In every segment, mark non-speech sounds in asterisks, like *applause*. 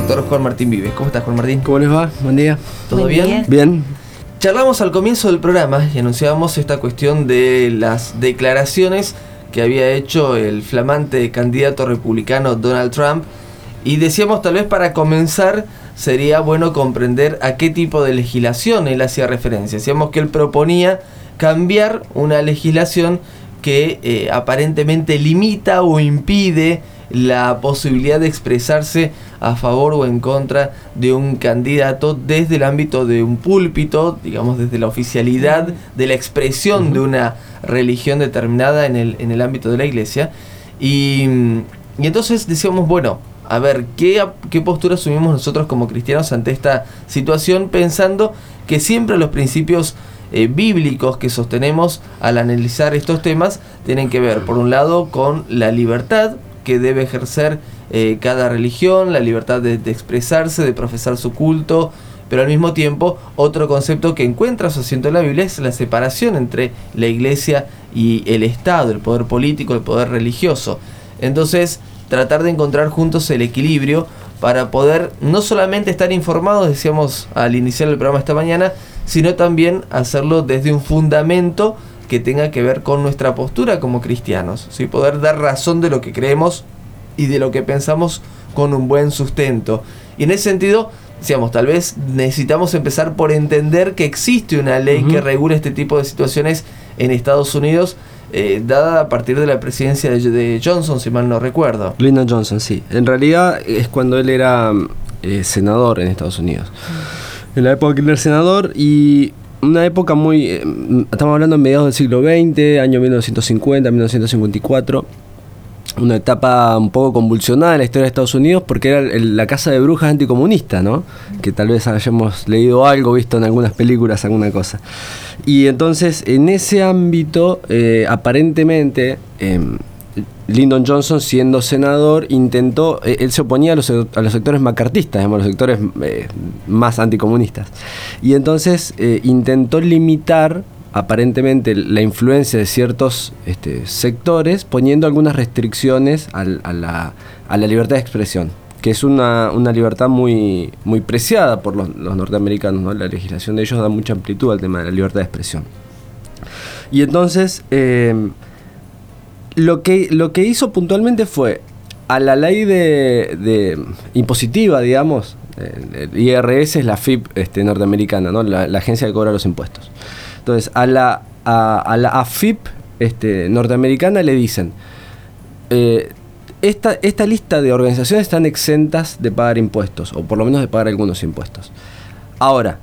doctor Juan Martín Vives. ¿Cómo estás, Juan Martín? ¿Cómo les va? Buen día. ¿Todo Buen bien? día. Bien. Charlamos al comienzo del programa y anunciábamos esta cuestión de las declaraciones que había hecho el flamante candidato republicano Donald Trump y decíamos tal vez para comenzar sería bueno comprender a qué tipo de legislación él hacía referencia. Decíamos que él proponía cambiar una legislación que eh, aparentemente limita o impide la posibilidad de expresarse a favor o en contra de un candidato desde el ámbito de un púlpito, digamos desde la oficialidad de la expresión de una religión determinada en el, en el ámbito de la iglesia. Y, y entonces decíamos, bueno, a ver, ¿qué, ¿qué postura asumimos nosotros como cristianos ante esta situación pensando que siempre los principios eh, bíblicos que sostenemos al analizar estos temas tienen que ver, por un lado, con la libertad que debe ejercer eh, cada religión, la libertad de, de, expresarse, de profesar su culto, pero al mismo tiempo otro concepto que encuentra su asiento en la Biblia es la separación entre la iglesia y el Estado, el poder político, el poder religioso. Entonces, tratar de encontrar juntos el equilibrio para poder no solamente estar informados, decíamos al iniciar el programa esta mañana, sino también hacerlo desde un fundamento que tenga que ver con nuestra postura como cristianos, ¿sí? poder dar razón de lo que creemos y de lo que pensamos con un buen sustento. Y en ese sentido, decíamos, tal vez necesitamos empezar por entender que existe una ley uh -huh. que regula este tipo de situaciones en Estados Unidos, eh, dada a partir de la presidencia de, de, Johnson, si mal no recuerdo. Lyndon Johnson, sí. En realidad es cuando él era eh, senador en Estados Unidos. Uh -huh. En la época que él era senador y una época muy. Eh, estamos hablando en mediados del siglo XX, año 1950, 1954. Una etapa un poco convulsionada en la historia de Estados Unidos porque era el, la casa de brujas anticomunista, ¿no? Que tal vez hayamos leído algo, visto en algunas películas, alguna cosa. Y entonces, en ese ámbito, eh, aparentemente. Eh, Lyndon Johnson, siendo senador, intentó, eh, él se oponía a los, a sectores macartistas, digamos, los sectores eh, más anticomunistas. Y entonces eh, intentó limitar aparentemente la influencia de ciertos este, sectores, poniendo algunas restricciones a, la, a, libertad de expresión, que es una, libertad muy, muy preciada por los, norteamericanos. ¿no? La legislación de ellos da mucha amplitud al tema de la libertad de expresión. Y entonces lo que, lo que hizo puntualmente fue a la ley de, impositiva, digamos, el IRS es la FIP este, norteamericana, ¿no? La, la, agencia que cobra los impuestos. Entonces, a la, a, a la AFIP este, norteamericana le dicen, eh, esta, esta lista de organizaciones están exentas de pagar impuestos, o por lo menos de pagar algunos impuestos. Ahora,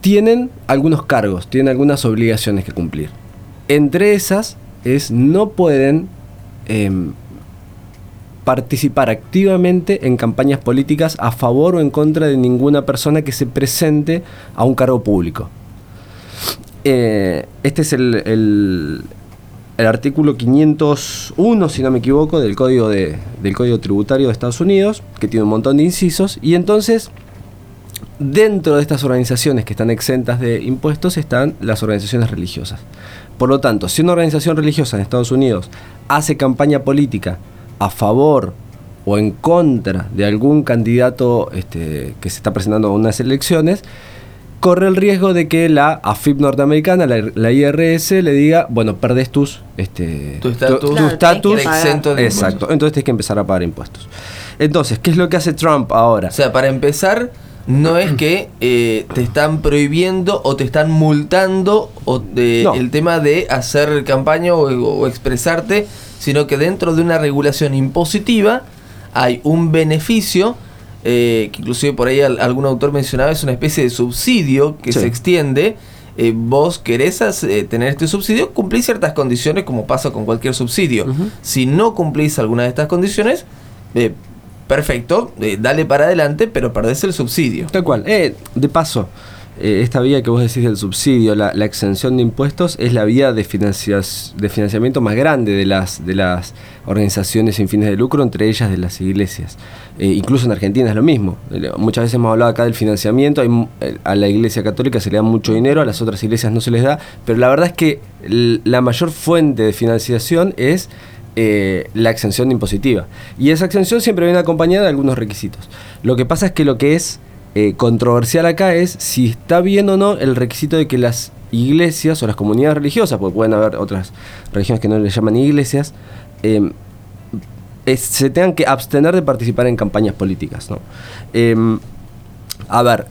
tienen algunos cargos, tienen algunas obligaciones que cumplir. Entre esas es no pueden eh, participar activamente en campañas políticas a favor o en contra de ninguna persona que se presente a un cargo público. Eh, este es el, el, el, artículo 501, si no me equivoco, del código, de, del código Tributario de Estados Unidos, que tiene un montón de incisos, y entonces dentro de estas organizaciones que están exentas de impuestos están las organizaciones religiosas. Por lo tanto, si una organización religiosa en Estados Unidos hace campaña política a favor o en contra de algún candidato este, que se está presentando a unas elecciones, corre el riesgo de que la AFIP norteamericana, la, la IRS, le diga, bueno, perdés tus, este, tu estatus tu, tu exento de Exacto, impuestos. entonces tienes que empezar a pagar impuestos. Entonces, ¿qué es lo que hace Trump ahora? O sea, para empezar, no es que eh, te están prohibiendo o te están multando o No. el tema de hacer campaña o, o expresarte, sino que dentro de una regulación impositiva hay un beneficio eh, que inclusive por ahí al- algún autor mencionaba es una especie de subsidio que Sí. se extiende. Eh, vos querés eh, tener este subsidio, cumplís ciertas condiciones como pasa con cualquier subsidio. Si no cumplís alguna de estas condiciones, eh, perfecto, eh, dale para adelante, pero perdés el subsidio. Tal cual. Eh, de paso, eh, esta vía que vos decís del subsidio, la, exención de impuestos, es la vía de, de financiamiento más grande de las, de las organizaciones sin fines de lucro, entre ellas de las iglesias. Eh, incluso en Argentina es lo mismo. Muchas veces hemos hablado acá del financiamiento, a la iglesia católica se le da mucho dinero, a las otras iglesias no se les da, pero la verdad es que la mayor fuente de financiación es eh, la exención impositiva. Y esa exención siempre viene acompañada de algunos requisitos. Lo que pasa es que lo que es eh, controversial acá es si está bien o no el requisito de que las iglesias o las comunidades religiosas, porque pueden haber otras religiones que no le llaman iglesias, em, se tengan que abstener de participar en campañas políticas. Em, a ver,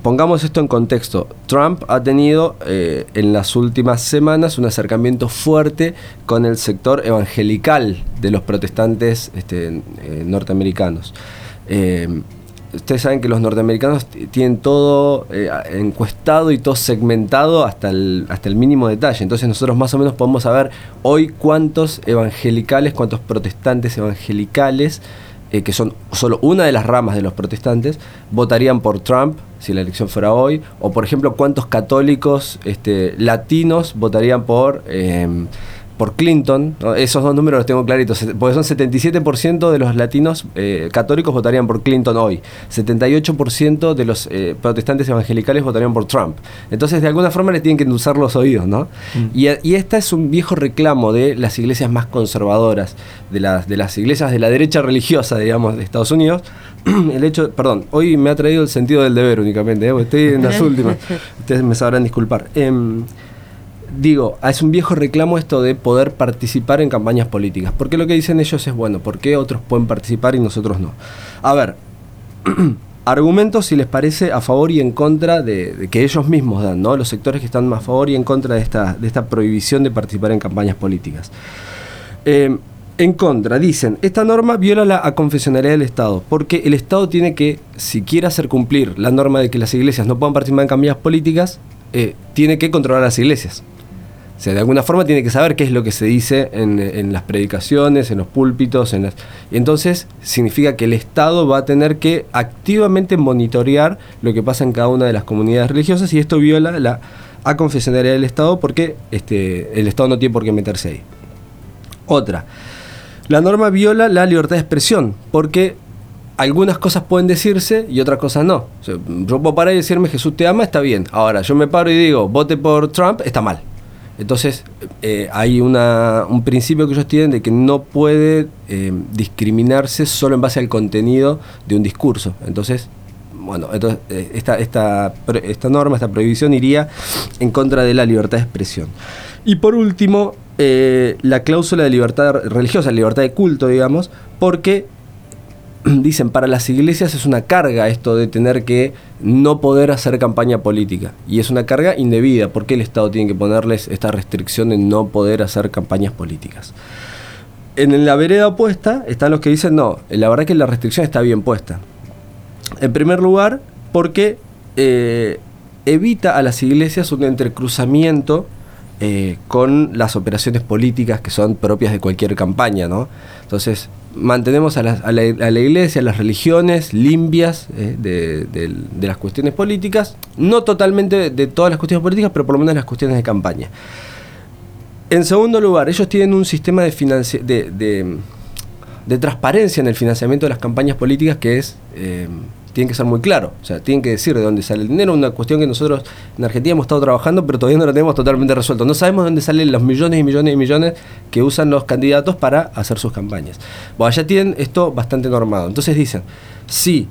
pongamos esto en contexto. Trump ha tenido eh, en las últimas semanas un acercamiento fuerte con el sector evangelical de los protestantes este, eh, norteamericanos. Eh, ustedes saben que los norteamericanos tienen todo encuestado y todo segmentado hasta el, hasta el mínimo detalle. Entonces nosotros más o menos podemos saber hoy cuántos evangelicales, cuántos protestantes evangelicales eh, que son solo una de las ramas de los protestantes, votarían por Trump si la elección fuera hoy, o por ejemplo cuántos católicos este, latinos votarían por... Eh, por Clinton, esos dos números los tengo claritos, porque son 77% de los latinos eh, católicos votarían por Clinton hoy, 78% de los eh, protestantes evangelicales votarían por Trump. Entonces, de alguna forma le tienen que endulzar los oídos, ¿no? Mm. Y, y este es un viejo reclamo de las iglesias más conservadoras, de las, de las iglesias de la derecha religiosa, digamos, de Estados Unidos. *clears throat* el hecho, perdón, hoy me ha traído el sentido del deber únicamente, ¿eh? estoy en las *laughs* últimas, ustedes me sabrán disculpar. Digo, es un viejo reclamo esto de poder participar en campañas políticas. Porque lo que dicen ellos es, bueno, ¿por qué otros pueden participar y nosotros no? A ver, *clears throat* argumentos si les parece a favor y en contra de, que ellos mismos dan, ¿no? Los sectores que están más a favor y en contra de esta, de esta prohibición de participar en campañas políticas. Eh, en contra, dicen, esta norma viola la confesionalidad del Estado, porque el Estado tiene que, si quiere hacer cumplir la norma de que las iglesias no puedan participar en campañas políticas, eh, tiene que controlar las iglesias. O sea, de alguna forma tiene que saber qué es lo que se dice en, las predicaciones, en los púlpitos. En las... Entonces, significa que el Estado va a tener que activamente monitorear lo que pasa en cada una de las comunidades religiosas y esto viola la aconfesionalidad del Estado porque este, el Estado no tiene por qué meterse ahí. Otra, la norma viola la libertad de expresión porque algunas cosas pueden decirse y otras cosas no. yo puedo parar y decirme Jesús te ama, está bien. Ahora, yo me paro y digo, vote por Trump, está mal. Entonces, eh, hay un principio que ellos tienen de que no puede eh, discriminarse solo en base al contenido de un discurso. Entonces, bueno, eh, esta, esta, esta norma, esta prohibición iría en contra de la libertad de expresión. Y por último, la cláusula de libertad religiosa, libertad de culto, digamos, porque *clears throat* dicen, para las iglesias es una carga esto de tener que no poder hacer campaña política. Y es una carga indebida. porque el Estado tiene que ponerles esta restricción de no poder hacer campañas políticas? En la vereda opuesta están los que dicen, no, la verdad que la restricción está bien puesta. En primer lugar, porque eh, evita a las iglesias un entrecruzamiento eh, con las operaciones políticas que son propias de cualquier campaña, ¿no? Entonces, mantenemos a la, iglesia, a las religiones limpias eh, de, las cuestiones políticas, no totalmente de todas las cuestiones políticas, pero por lo menos las cuestiones de campaña. En segundo lugar, ellos tienen un sistema de, de, transparencia en el financiamiento de las campañas políticas que es... Eh, tienen que ser muy claro. O sea, tienen que decir de dónde sale el dinero. Una cuestión que nosotros en Argentina hemos estado trabajando, pero todavía no lo tenemos totalmente resuelto. No sabemos de dónde salen los millones y millones y millones que usan los candidatos para hacer sus campañas. Bueno, ya tienen esto bastante normado. Entonces dicen, sí,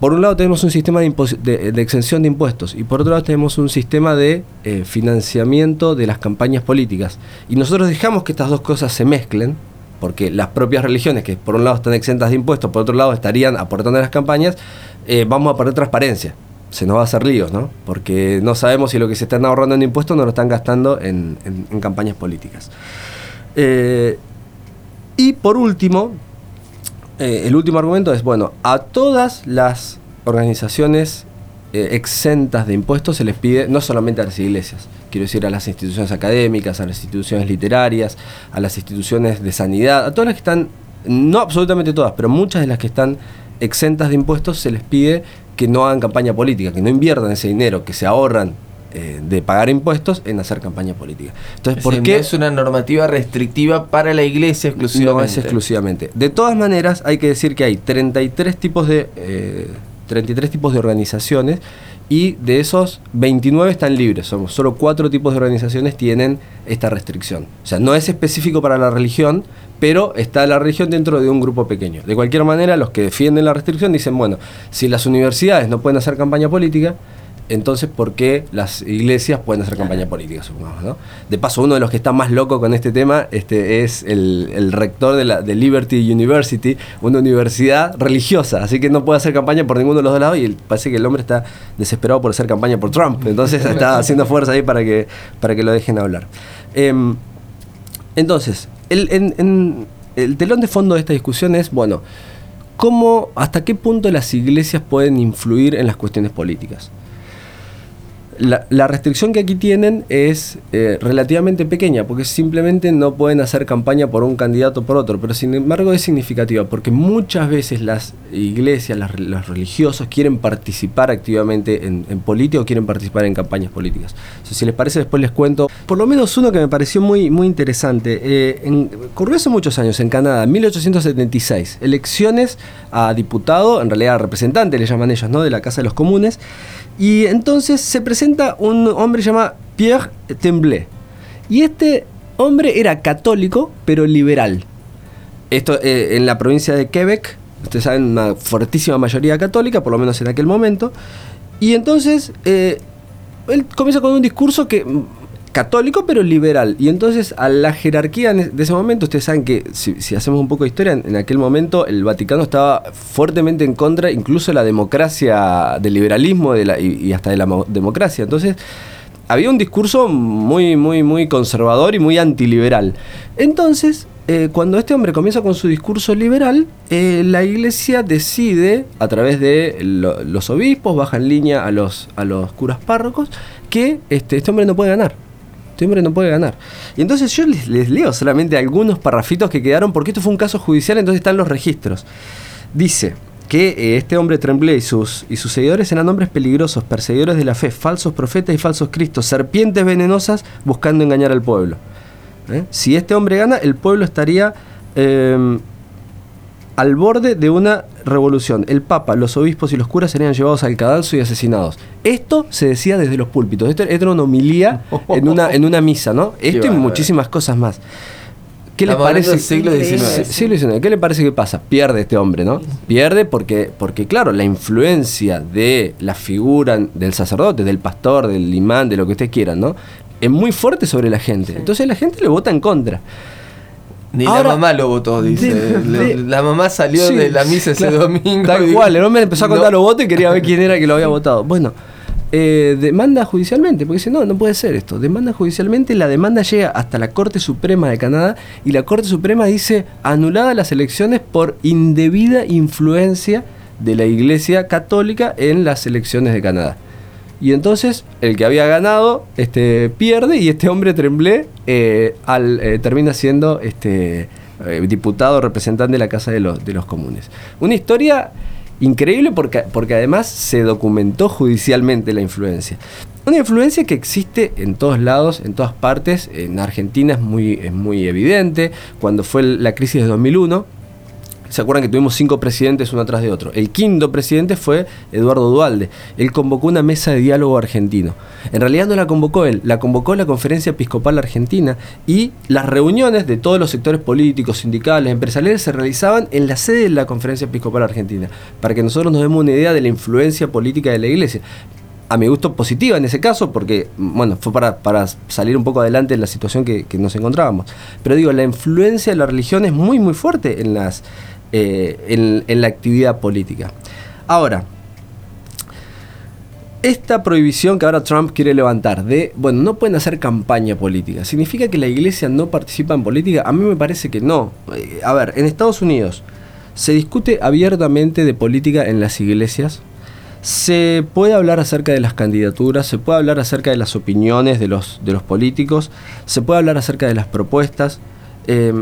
por un lado tenemos un sistema de, exención de impuestos y por otro lado tenemos un sistema de eh, financiamiento de las campañas políticas. Y nosotros dejamos que estas dos cosas se mezclen porque las propias religiones, que por un lado están exentas de impuestos, por otro lado estarían aportando a las campañas, eh, vamos a perder transparencia. Se nos va a hacer líos, ¿no? Porque no sabemos si lo que se están ahorrando en impuestos no lo están gastando en, campañas políticas. Eh, y por último, eh, el último argumento es, bueno, a todas las organizaciones exentas de impuestos se les pide, no solamente a las iglesias, quiero decir a las instituciones académicas, a las instituciones literarias, a las instituciones de sanidad, a todas las que están, no absolutamente todas, pero muchas de las que están exentas de impuestos se les pide que no hagan campaña política, que no inviertan ese dinero que se ahorran eh, de pagar impuestos en hacer campaña política. Entonces, ¿por qué? es una normativa restrictiva para la iglesia exclusivamente. No es exclusivamente. De todas maneras, hay que decir que hay 33 tipos de, 33 eh, tipos de organizaciones y de esos 29 están libres. Somos solo cuatro tipos de organizaciones tienen esta restricción. O sea, no es específico para la religión, pero está la religión dentro de un grupo pequeño. De cualquier manera, los que defienden la restricción dicen, bueno, si las universidades no pueden hacer campaña política, entonces ¿por qué las iglesias pueden hacer campaña política, supongamos? ¿no? De paso, uno de los que está más loco con este tema este, es el, rector de, la, de Liberty University, una universidad religiosa, así que no puede hacer campaña por ninguno de los dos lados y parece que el hombre está desesperado por hacer campaña por Trump, entonces *laughs* está haciendo fuerza ahí para que, para que lo dejen hablar. Em, entonces, el, el telón de fondo de esta discusión es, bueno, ¿cómo, hasta qué punto las iglesias pueden influir en las cuestiones políticas? La, restricción que aquí tienen es eh, relativamente pequeña, porque simplemente no pueden hacer campaña por un candidato por otro, pero sin embargo es significativa, porque muchas veces las iglesias, los religiosos quieren participar activamente en, política o quieren participar en campañas políticas. si les parece, después les cuento por lo menos uno que me pareció muy, muy interesante. Eh, ocurrió hace muchos años en Canadá, en 1876, elecciones a diputado, en realidad a representante, le llaman ellos, ¿no? de la Casa de los Comunes. Y entonces se presenta un hombre llamado Pierre Temblé. Y este hombre era católico, pero liberal. Esto eh, en la provincia de Quebec, ustedes saben, una fortísima mayoría católica, por lo menos en aquel momento. Y entonces eh, él comienza con un discurso que católico pero liberal. Y entonces a la jerarquía de ese momento, ustedes saben que si, hacemos un poco de historia, en, aquel momento el Vaticano estaba fuertemente en contra incluso de la democracia, del liberalismo de la, y, hasta de la democracia. Entonces había un discurso muy, muy, muy conservador y muy antiliberal. Entonces, eh, cuando este hombre comienza con su discurso liberal, eh, la iglesia decide, a través de los obispos, baja en línea a los, a los curas párrocos, que este, este hombre no puede ganar este hombre no puede ganar. Y entonces yo les, leo solamente algunos parrafitos que quedaron, porque esto fue un caso judicial, entonces están los registros. Dice que eh, este hombre Tremblay y sus, y sus seguidores eran hombres peligrosos, perseguidores de la fe, falsos profetas y falsos cristos, serpientes venenosas buscando engañar al pueblo. ¿Eh? Si este hombre gana, el pueblo estaría em, al borde de una revolución. El Papa, los obispos y los curas serían llevados al cadalso y asesinados. Esto se decía desde los púlpitos. Esto, era una homilía en una, en una misa, ¿no? Esto y muchísimas cosas más. ¿Qué le parece? Siglo XIX. ¿Qué le parece que pasa? Pierde este hombre, ¿no? Pierde porque, porque, claro, la influencia de la figura del sacerdote, del pastor, del imán, de lo que ustedes quieran, ¿no? Es muy fuerte sobre la gente. Entonces la gente le vota en contra. Ni la mamá lo votó, dice. la mamá salió de la misa ese domingo. Tal cual, el hombre empezó a contar los votos y quería ver quién era que lo había votado. Bueno, eh, demanda judicialmente, porque dice, no, no puede ser esto. Demanda judicialmente, la demanda llega hasta la Corte Suprema de Canadá y la Corte Suprema dice anulada las elecciones por indebida influencia de la Iglesia Católica en las elecciones de Canadá. Y entonces el que había ganado este, pierde y este hombre Tremblé eh, al, eh, termina siendo este, eh, diputado representante de la Casa de los, de los Comunes. Una historia increíble porque, porque además se documentó judicialmente la influencia. Una influencia que existe en todos lados, en todas partes. En Argentina es muy, es muy evidente. Cuando fue la crisis de 2001, ¿Se acuerdan que tuvimos cinco presidentes uno atrás de otro? El quinto presidente fue Eduardo Dualde. Él convocó una mesa de diálogo argentino. En realidad no la convocó él, la convocó la Conferencia Episcopal Argentina y las reuniones de todos los sectores políticos, sindicales, empresariales se realizaban en la sede de la Conferencia Episcopal Argentina, para que nosotros nos demos una idea de la influencia política de la Iglesia a mi gusto positiva en ese caso, porque bueno, fue para, para salir un poco adelante en la situación que, nos encontrábamos. Pero digo, la influencia de la religión es muy, muy fuerte en las, eh, en, la actividad política. Ahora, esta prohibición que ahora Trump quiere levantar de, bueno, no pueden hacer campaña política, ¿significa que la iglesia no participa en política? A mí me parece que no. Eh, a ver, en Estados Unidos se discute abiertamente de política en las iglesias. Se puede hablar acerca de las candidaturas, se puede hablar acerca de las opiniones de los, de los políticos, se puede hablar acerca de las propuestas. Eh,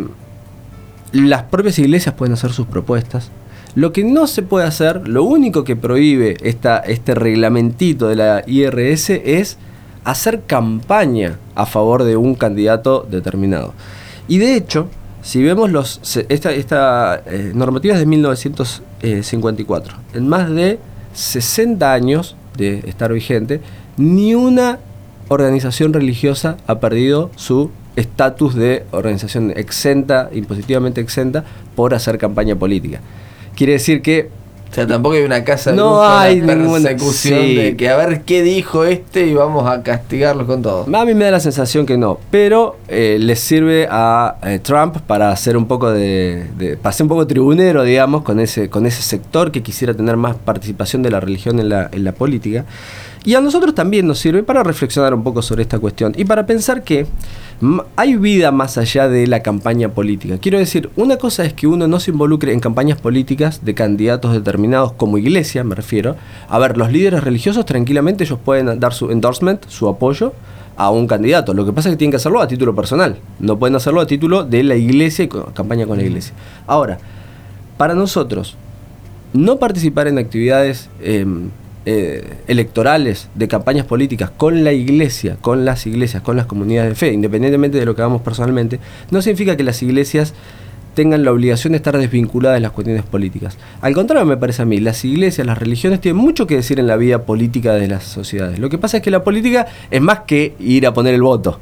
las propias iglesias pueden hacer sus propuestas. Lo que no se puede hacer, lo único que prohíbe esta, este reglamentito de la IRS es hacer campaña a favor de un candidato determinado. Y de hecho, si vemos los, esta, esta eh, normativa es de 1954, en más de 60 años de estar vigente, ni una organización religiosa ha perdido su estatus de organización exenta, impositivamente exenta, por hacer campaña política. Quiere decir que o sea, tampoco hay una casa de No hay ninguna- persecución sí. de que a ver qué dijo este y vamos a castigarlo con todo. A mí me da la sensación que no, pero eh, le sirve a eh, Trump para hacer un poco de, de- para ser un poco tribunero, digamos, con ese, con ese sector que quisiera tener más participación de la religión en la, en la política. Y a nosotros también nos sirve para reflexionar un poco sobre esta cuestión y para pensar que hay vida más allá de la campaña política. Quiero decir, una cosa es que uno no se involucre en campañas políticas de candidatos determinados como iglesia, me refiero. A ver, los líderes religiosos tranquilamente ellos pueden dar su endorsement, su apoyo a un candidato. Lo que pasa es que tienen que hacerlo a título personal. No pueden hacerlo a título de la iglesia y campaña con la iglesia. Ahora, para nosotros, no participar en actividades eh, eh, electorales de campañas políticas con la iglesia, con las iglesias, con las comunidades de fe, independientemente de lo que hagamos personalmente, no significa que las iglesias tengan la obligación de estar desvinculadas de las cuestiones políticas. Al contrario, me parece a mí, las iglesias, las religiones tienen mucho que decir en la vida política de las sociedades. Lo que pasa es que la política es más que ir a poner el voto.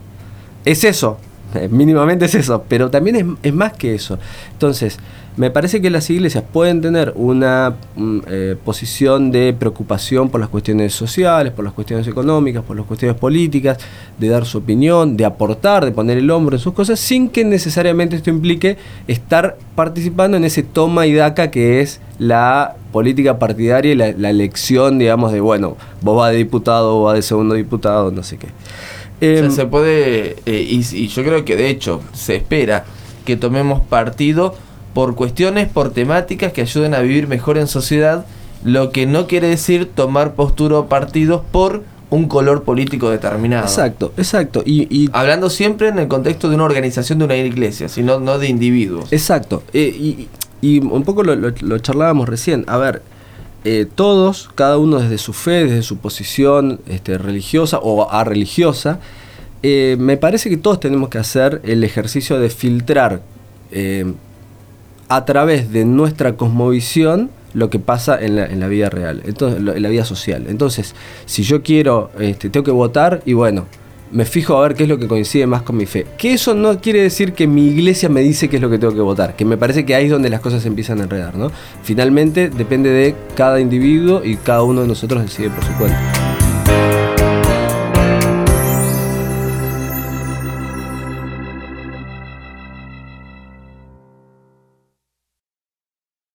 Es eso, *laughs* mínimamente es eso, pero también es más que eso. Entonces, me parece que las iglesias pueden tener una mm, eh, posición de preocupación por las cuestiones sociales, por las cuestiones económicas, por las cuestiones políticas, de dar su opinión, de aportar, de poner el hombro en sus cosas, sin que necesariamente esto implique estar participando en ese toma y daca que es la política partidaria y la, la elección, digamos, de, bueno, vos vas de diputado, vos vas de segundo diputado, no sé qué. O sea, Em, se puede, eh, y, y yo creo que de hecho se espera que tomemos partido por cuestiones, por temáticas que ayuden a vivir mejor en sociedad, lo que no quiere decir tomar postura o partidos por un color político determinado. Exacto, exacto. Y, y- Hablando siempre en el contexto de una organización de una iglesia, sino no de individuos. exacto. Eh, y, y un poco lo, lo- lo charlábamos recién. A ver, eh, todos, cada uno desde su fe, desde su posición este, religiosa o a religiosa, eh, me parece que todos tenemos que hacer el ejercicio de filtrar a través de nuestra cosmovisión lo que pasa en la, vida real, entonces, en la vida social. Entonces, si yo quiero, este, tengo que votar y bueno, me fijo a ver qué es lo que coincide más con mi fe. Que eso no quiere decir que mi iglesia me dice qué es lo que tengo que votar, que me parece que ahí es donde las cosas se empiezan a enredar, ¿no? Finalmente depende de cada individuo y cada uno de nosotros decide por su cuenta.